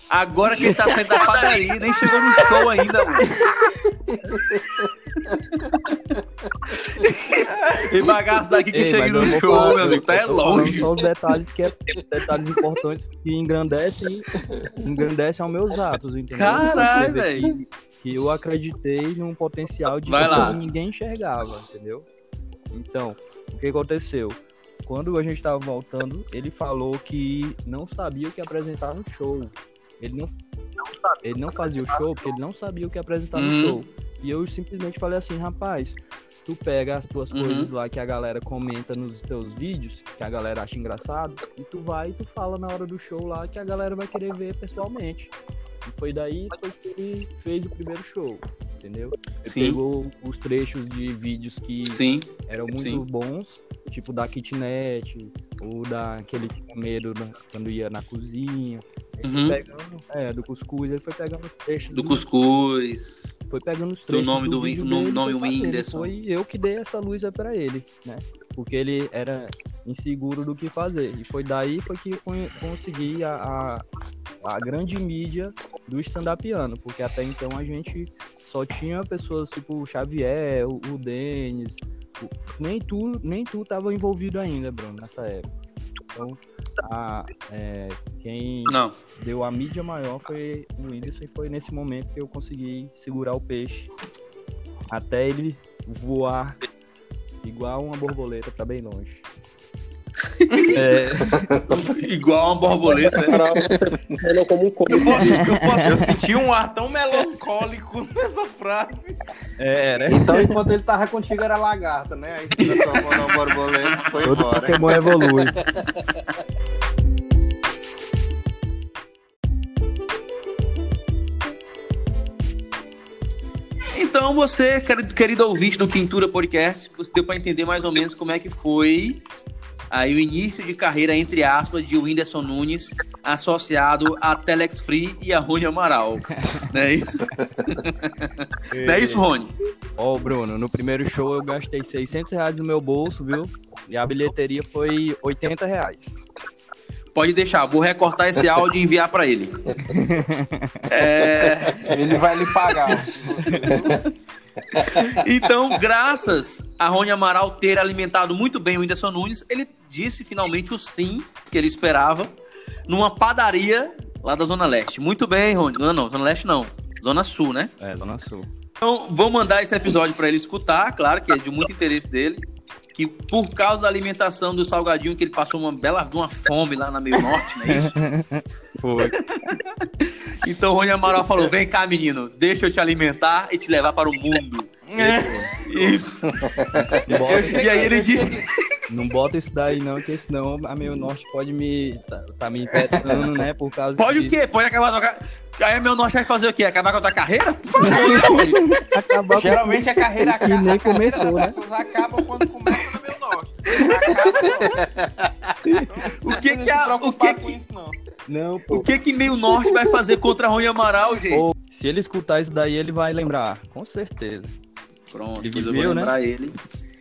Agora que ele tá saindo da padaria, nem chegou no show ainda, mano. e bagaço daqui que Ei, chega no show, falar- meu amigo, tá é longe. Só os detalhes que é detalhes importantes que engrandecem, engrandecem aos meus atos, entendeu? Caralho, velho. Que, eu acreditei num potencial de que ninguém enxergava, entendeu? Então, o que aconteceu? Quando a gente tava voltando, ele falou que não sabia o que apresentar no show. Ele não, ele não fazia o show porque ele não sabia o que apresentar no Uhum. show. E eu simplesmente falei assim, rapaz, tu pega as tuas Uhum. coisas lá que a galera comenta nos teus vídeos, que a galera acha engraçado, e tu vai e tu fala na hora do show lá que a galera vai querer ver pessoalmente. E foi daí foi que ele fez o primeiro show, entendeu? Ele Sim. pegou os trechos de vídeos que Sim. eram muito Sim. bons, tipo da kitnet, ou daquele medo na- quando ia na cozinha. Ele foi Uhum. pegando, é, do cuscuz, ele foi pegando os trechos Do cuscuz. foi pegando os trechos nome do nome- dele e nome foi fazendo. Whindersson. Foi eu que dei essa luz pra ele, né? Porque ele era inseguro do que fazer. E foi daí foi que consegui a, a, a grande mídia do stand-upiano. Porque até então a gente só tinha pessoas tipo o Xavier, o, o Denis. nem tu, nem tu tava envolvido ainda, Bruno, nessa época. Então, a, é, quem Não. deu a mídia maior foi o Whindersson e foi nesse momento que eu consegui segurar o peixe até ele voar igual uma borboleta pra bem longe. É, Igual uma borboleta. né? Como um. Eu posso, eu posso Eu senti um ar tão melancólico nessa frase. é, né? Então, enquanto ele tava contigo, era lagarta, né? Aí você transformou numa borboleta e foi Todo embora. Pokémon evolui. Então você, querido, querido ouvinte do Quintura Podcast, você deu para entender mais ou menos como é que foi aí o início de carreira, entre aspas, de Whindersson Nunes, associado a Telex Free e a Rony Amaral. Não é isso? Não é isso, Rony? Ó, Bruno, no primeiro show eu gastei 600 reais no meu bolso, viu? E a bilheteria foi 80 reais. Pode deixar, vou recortar esse áudio e enviar para ele. É, Ele vai lhe pagar. Então, graças a Rony Amaral ter alimentado muito bem o Whindersson Nunes, ele disse finalmente o sim que ele esperava numa padaria lá da Zona Leste. Muito bem, Rony. Não, não, Zona Leste não. Zona Sul, né? É, Dona Sul. Então, vou mandar esse episódio para ele escutar, claro que é de muito interesse dele. Que por causa da alimentação do salgadinho, que ele passou uma bela uma fome lá na meio norte, não é isso? Foi. Então o Rony Amaral falou: vem cá, menino, deixa eu te alimentar e te levar para o mundo. E, Não bota, e aí ele disse. Não bota isso daí não, que senão a meu norte pode me. tá, tá me impetando, né? Por causa Pode o quê? Pode acabar com Aí meu norte vai fazer o quê? Acabar com a tua carreira? Por favor, né? Acabar com Geralmente a carreira, Que nem a carreira começou, né? pessoas acaba quando começa no meu norte. O que que, a- o que, com que, isso, não. Não, pô. o que que meio norte vai fazer contra Rony Amaral, gente? Pô, se ele escutar isso daí, ele vai lembrar, com certeza. Pronto, ele eu vou viveu, né? lembrar ele.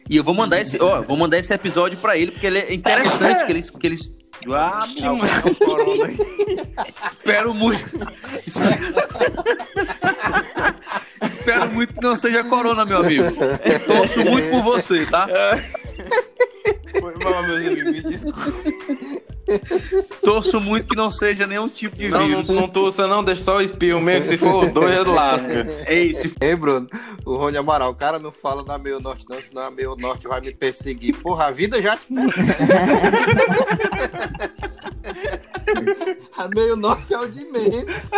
E eu vou mandar esse, ó, vou mandar esse episódio pra ele porque ele é interessante que eles que eles ah, É o corona espero muito. espero muito que não seja corona, meu amigo. Torço muito por você, tá? Foi mal, meus amigos, me desculpa. Torço muito que não seja nenhum tipo de Não, não, vírus. não tussa não, deixa só o espirro mesmo, que se for dois, ele lasca. É isso. Ei, Bruno, o Rony Amaral, o cara não fala na meio norte, não, senão a meio norte vai me perseguir. Porra, a vida já te persegue. a meio norte é o de menos.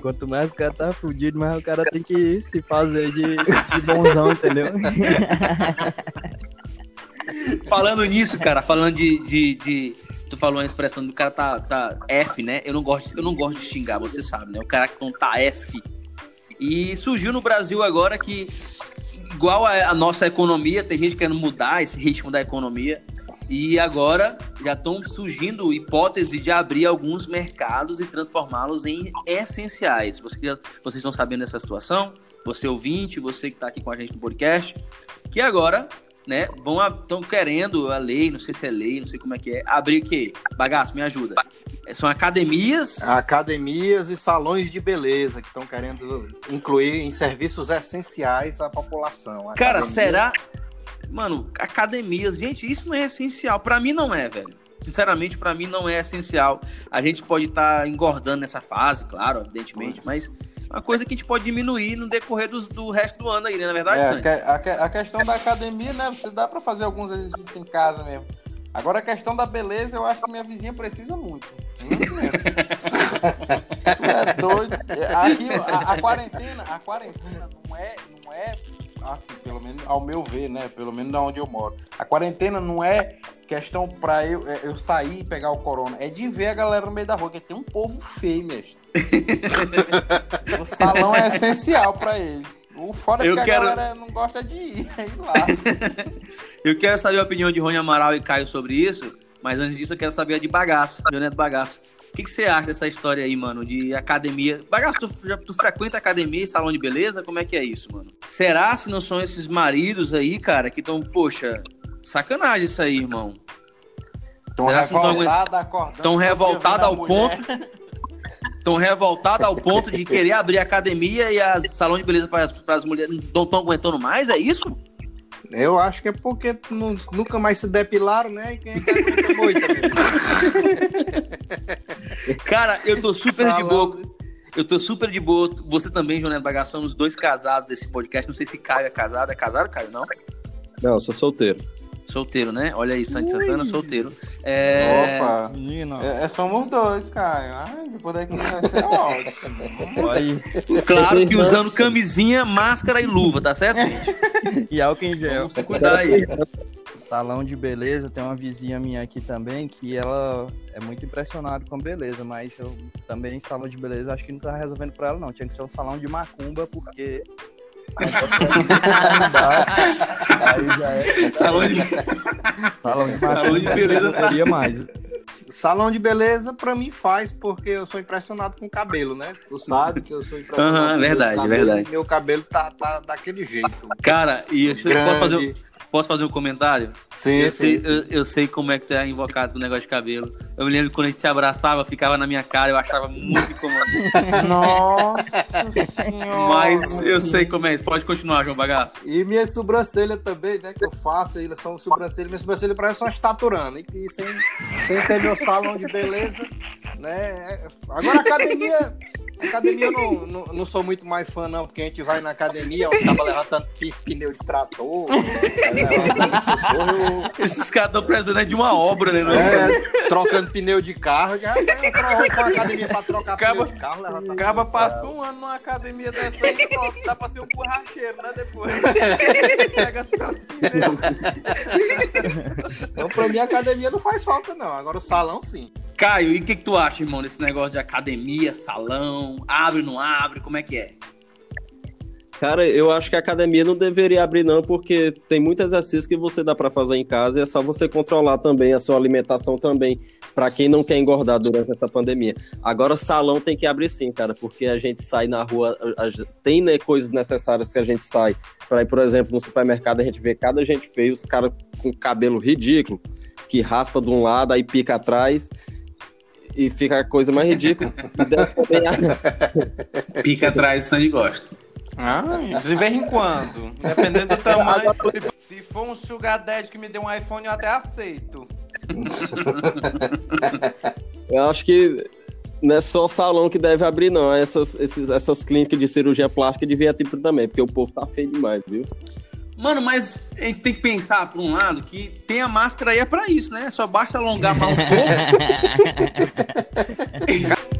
Quanto mais o cara tá fudido, mais o cara tem que se fazer de, de bonzão, entendeu? Falando nisso, cara, falando de, de, de- Tu falou a expressão do cara tá, tá F, né? Eu não, gosto, eu não gosto de xingar, você sabe, né? O cara que tá F. E surgiu no Brasil agora que, igual a, a nossa economia, tem gente querendo mudar esse ritmo da economia. E agora já estão surgindo hipóteses de abrir alguns mercados e transformá-los em essenciais. Você, vocês estão sabendo dessa situação? Você ouvinte, você que está aqui com a gente no podcast, que agora né? Vão estão querendo a lei, não sei se é lei, não sei como é que é, abrir o quê? Bagaço, me ajuda. É, São academias. Academias e salões de beleza que estão querendo incluir em serviços essenciais à população. Cara, Academias- será? Mano, academias, gente, isso não é essencial. Pra mim não é, velho. Sinceramente, pra mim não é essencial. A gente pode estar engordando nessa fase, claro, evidentemente, mas uma coisa que a gente pode diminuir no decorrer dos- do, resto do ano aí, né? Na verdade, É, a, Sandy? que- a que- a questão da academia, né? Você dá pra fazer alguns exercícios em casa mesmo. Agora a questão da beleza, eu acho que minha vizinha precisa muito. Muito mesmo. tu é doido. Aqui, a, a quarentena, a quarentena não é, não é assim, pelo menos ao meu ver, né? Pelo menos da onde eu moro. A quarentena não é questão pra eu, é, eu sair e pegar o corona. É de ver a galera no meio da rua, que tem um povo feio, mesmo. o salão é essencial pra eles. O foda é Eu que quero- a galera não gosta de ir, é ir lá. Eu quero saber a opinião de Rony Amaral e Caio sobre isso, mas antes disso eu quero saber a de Bagaço, Leonardo Bagaço. O que, que você acha dessa história aí, mano, de academia? Bagaço, tu, tu frequenta academia e salão de beleza? Como é que é isso, mano? Será se não são esses maridos aí, cara, que estão, poxa, sacanagem isso aí, irmão. Tão Será não tão revoltada ao ponto. Tão revoltada ao ponto de querer abrir academia e as salão de beleza para as mulheres não estão aguentando mais, é isso? Eu acho que é porque nu- nunca mais se depilaram, né? E quem quer muita moita mesmo. Cara, eu tô super de Salão. boa. Eu tô super de boa. Você também, Joné Bagaço, somos dois casados desse podcast. Não sei se Caio é casado. É casado, Caio? Não? Não, eu sou solteiro. Solteiro, né? Olha aí, Santi Santana, solteiro. É... Opa. É, é somos dois, Caio. Ai, depois daqui vai ser ótimo. aí. Claro que usando camisinha, máscara e luva, tá certo? gente? E álcool em gel. Vamos se cuidar aí. Salão de beleza, tem uma vizinha minha aqui também que ela é muito impressionada com beleza, mas eu também salão de beleza acho que não tá resolvendo pra ela não. Tinha que ser um salão de macumba, porque. Aí já é. Salão de... Salão de Salão de beleza não tá- teria mais. Salão de beleza, pra mim, faz, porque eu sou impressionado com o cabelo, né? Tu sabe que eu sou impressionado Aham, com meus verdade, cabelos, verdade. e Meu cabelo tá, tá daquele jeito. Cara, e eu grande. posso fazer, posso fazer um comentário? Sim, eu, sim, sei, sim. Eu, eu sei como é que tu é invocado com o negócio de cabelo. Eu me lembro que quando a gente se abraçava, ficava na minha cara, eu achava muito incomodante. Nossa senhora. Mas eu sei como é isso. Pode continuar, João Bagaço. E minha sobrancelha também, né? Que eu faço, elas são sobrancelhas. Minha sobrancelha parece uma estaturana. E, e sem, sem ter meu salão de beleza, né? Agora, academia. Academia eu não, não, não sou muito mais fã, não, porque a gente vai na academia, onde tava levantando pneu de trator, vai levantando essas coisas, eu- Esses caras estão precisando de uma obra, né? não? é, trocando pneu de carro. Já eu troco pra academia pra trocar Acaba- pneu de carro, levantar de passa um ano numa academia dessa aí, pronto, dá pra ser um borracheiro, né? Depois. Pega tanto pneu. Então, pra mim, a academia não faz falta, não. Agora, o salão, sim. Caio, e o que, que tu acha, irmão, desse negócio de academia, salão, abre, não abre, como é que é? Cara, eu acho que a academia não deveria abrir, não, porque tem muito exercício que você dá pra fazer em casa e é só você controlar também a sua alimentação também, pra quem não quer engordar durante essa pandemia. Agora, salão tem que abrir sim, cara, porque a gente sai na rua, a- a- tem né, coisas necessárias que a gente sai. Pra ir, por exemplo, no supermercado, a gente vê cada gente feio, os caras com cabelo ridículo, que raspa de um lado, aí pica atrás. E fica a coisa mais ridícula. E Pica atrás, o Sandy gosta. Ah, de vez em quando. Dependendo do tamanho. Se, se for um Sugar Daddy que me dê um iPhone, eu até aceito. Eu acho que não é só salão que deve abrir, não. Essas, esses, essas clínicas de cirurgia plástica devia ter também, porque o povo tá feio demais, viu? Mano, mas a gente tem que pensar, por um lado, que tem a máscara aí é pra isso, né? Só basta alongar mais um pouco.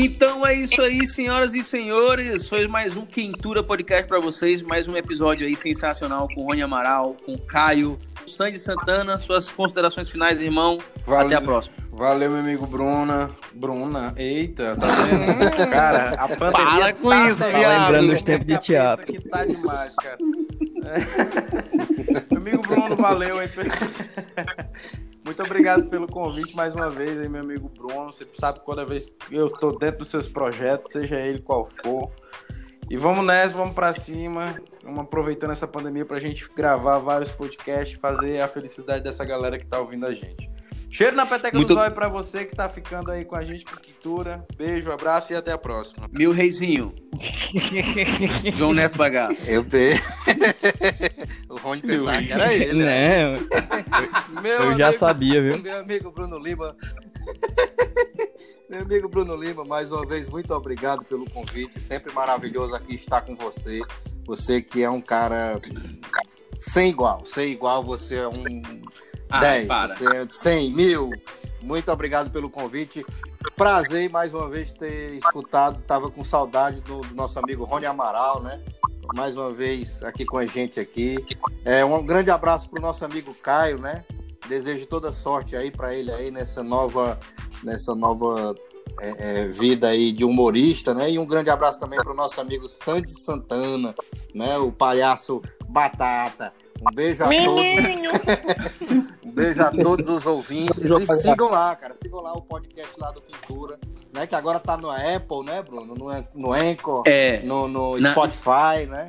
Então é isso aí, senhoras e senhores. Foi mais um Quintura Podcast pra vocês. Mais um episódio aí sensacional com o Rony Amaral, com o Caio, Sandy Santana. Suas considerações finais, irmão. Até a próxima. Valeu, meu amigo Bruna. Bruna, eita, tá vendo? cara, a pandemia Para com tá isso, viado. Lembrando na os tempos de teatro. que tá demais, cara. É. Meu amigo Bruno, valeu aí. Muito obrigado pelo convite mais uma vez aí, meu amigo Bruno. Você sabe que toda vez que eu tô dentro dos seus projetos, seja ele qual for. E vamos nessa, vamos para cima. Vamos aproveitando essa pandemia pra gente gravar vários podcasts, fazer a felicidade dessa galera que tá ouvindo a gente. Cheiro na peteca Muito- do zóio pra você que tá ficando aí com a gente com Cultura. Beijo, abraço e até a próxima. Meu reizinho. João Neto Bagaço. Eu pe... o Rony pensava que era ele, né? Né? Meu Eu já amigo- sabia, viu? Meu amigo Bruno Lima. Meu amigo Bruno Lima, mais uma vez, muito obrigado pelo convite. Sempre maravilhoso aqui estar com você. Você que é um cara sem igual. Sem igual, você é um Ah, 10, para. você é 100 mil. Muito obrigado pelo convite. Prazer mais uma vez ter escutado. Tava com saudade do, do nosso amigo Rony Amaral, né? Mais uma vez aqui com a gente aqui. É, um grande abraço pro nosso amigo Caio, né? Desejo toda sorte aí para ele aí nessa nova, nessa nova é, é, vida aí de humorista, né? E um grande abraço também pro nosso amigo Sandy Santana, né? O palhaço Batata. Um beijo a todos. um beijo a todos os ouvintes. E sigam lá, cara. Sigam lá o podcast lá do Pintura, né? Que agora tá no Apple, né, Bruno? No, no Anchor, É, no, no Na- Spotify, né?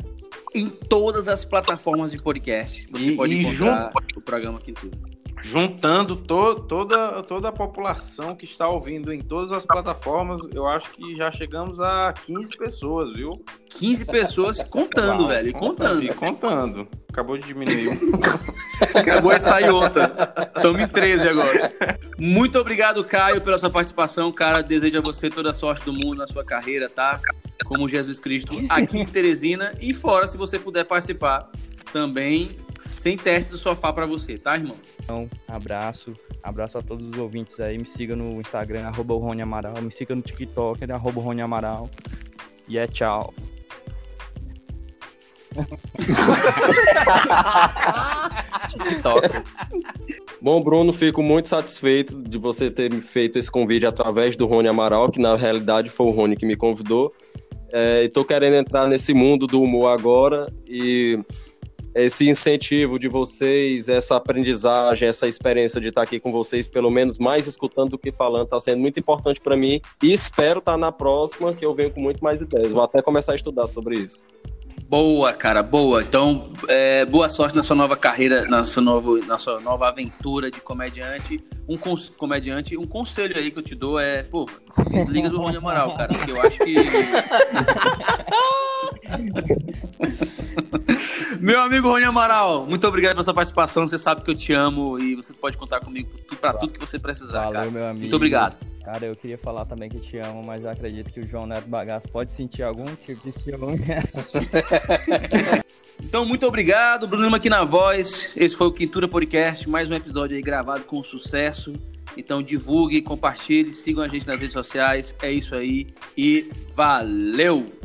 em todas as plataformas de podcast. Você E- pode e encontrar o programa Quintura. Juntando to- toda, toda a população que está ouvindo em todas as plataformas, eu acho que já chegamos a 15 pessoas, viu? 15 pessoas contando, Uau, velho. E contando. E contando. Acabou de diminuir. Acabou de sair outra. Estamos em 13 agora. Muito obrigado, Caio, pela sua participação. Cara, desejo a você toda a sorte do mundo na sua carreira, tá? Como Jesus Cristo aqui em Teresina. E fora, se você puder participar, também sem teste do sofá pra você, tá, irmão? Então, abraço. Abraço a todos os ouvintes aí. Me siga no Instagram, arroba o Rony Amaral. Me siga no TikTok, né, arroba o Rony Amaral. E é tchau. TikTok. Bom, Bruno, fico muito satisfeito de você ter me feito esse convite através do Rony Amaral, que na realidade foi o Rony que me convidou. É, Estou querendo entrar nesse mundo do humor agora e esse incentivo de vocês, essa aprendizagem, essa experiência de estar aqui com vocês, pelo menos mais escutando do que falando, está sendo muito importante para mim e espero estar na próxima que eu venho com muito mais ideias. Vou até começar a estudar sobre isso. Boa, cara, boa. Então, é, boa sorte na sua nova carreira, na sua, novo, na sua nova aventura de comediante. Um cons- comediante, um conselho aí que eu te dou é, pô, se desliga do Rony Amaral, cara, porque eu acho que. Meu amigo Rony Amaral, muito obrigado pela sua participação. Você sabe que eu te amo e você pode contar comigo pra tudo que você precisar, Valeu, cara. meu amigo. Muito obrigado. Cara, eu queria falar também que te amo, mas eu acredito que o João Neto Bagaço pode sentir algum tipo de ciúme. Então, muito obrigado, Bruno Lima aqui na voz. Esse foi o Quintura Podcast, mais um episódio aí gravado com sucesso. Então, divulgue, compartilhe, sigam a gente nas redes sociais. É isso aí e valeu!